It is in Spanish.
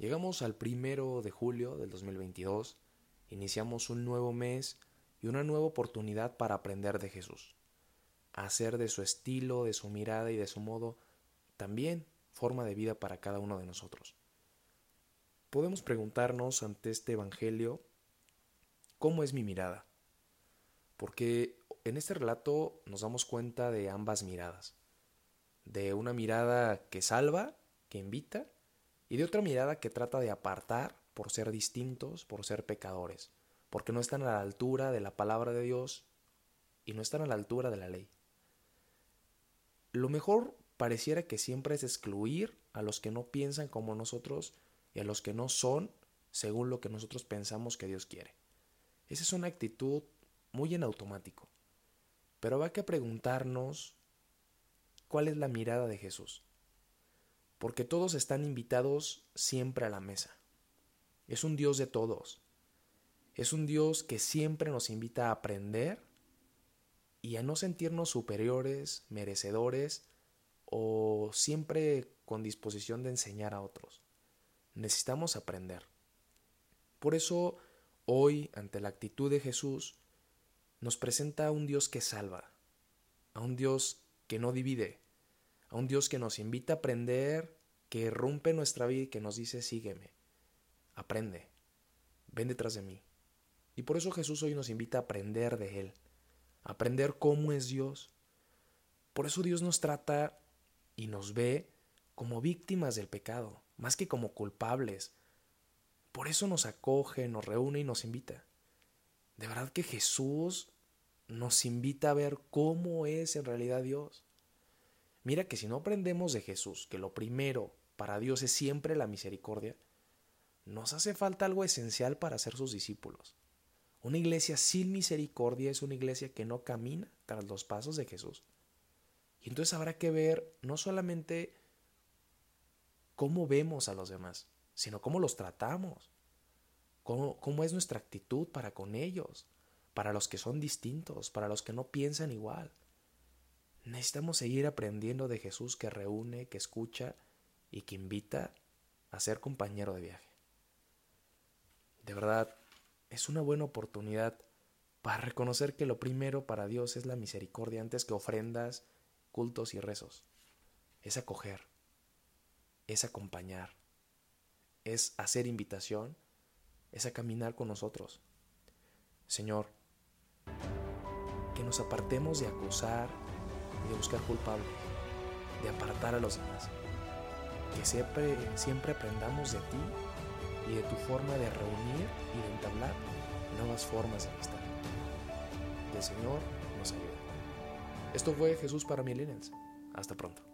Llegamos al primero de julio del 2022, iniciamos un nuevo mes y una nueva oportunidad para aprender de Jesús, hacer de su estilo, de su mirada y de su modo también forma de vida para cada uno de nosotros. Podemos preguntarnos ante este Evangelio ¿Cómo es mi mirada? Porque en este relato nos damos cuenta de ambas miradas. De una mirada que salva, que invita, y de otra mirada que trata de apartar por ser distintos, por ser pecadores, porque no están a la altura de la palabra de Dios y no están a la altura de la ley. Lo mejor pareciera que siempre es excluir a los que no piensan como nosotros y a los que no son según lo que nosotros pensamos que Dios quiere. Esa es una actitud muy en automático. Pero va que preguntarnos cuál es la mirada de Jesús. Porque todos están invitados siempre a la mesa. Es un Dios de todos. Es un Dios que siempre nos invita a aprender y a no sentirnos superiores, merecedores o siempre con disposición de enseñar a otros. Necesitamos aprender. Por eso Hoy, ante la actitud de Jesús, nos presenta a un Dios que salva, a un Dios que no divide, a un Dios que nos invita a aprender, que rompe nuestra vida y que nos dice, sígueme, aprende, ven detrás de mí. Y por eso Jesús hoy nos invita a aprender de Él, a aprender cómo es Dios. Por eso Dios nos trata y nos ve como víctimas del pecado, más que como culpables, por eso nos acoge, nos reúne y nos invita. De verdad que Jesús nos invita a ver cómo es en realidad Dios. Mira que si no aprendemos de Jesús, que lo primero para Dios es siempre la misericordia, nos hace falta algo esencial para ser sus discípulos. Una iglesia sin misericordia es una iglesia que no camina tras los pasos de Jesús. Y entonces habrá que ver no solamente cómo vemos a los demás, sino cómo los tratamos, cómo, cómo es nuestra actitud para con ellos, para los que son distintos, para los que no piensan igual. Necesitamos seguir aprendiendo de Jesús que reúne, que escucha y que invita a ser compañero de viaje. De verdad, es una buena oportunidad para reconocer que lo primero para Dios es la misericordia antes que ofrendas, cultos y rezos. Es acoger, es acompañar, es hacer invitación, es a caminar con nosotros. Señor, que nos apartemos de acusar de buscar culpable, de apartar a los demás. Que siempre, siempre aprendamos de ti y de tu forma de reunir y de entablar nuevas formas de amistad. Que el Señor nos ayude. Esto fue Jesús para Millennials. Hasta pronto.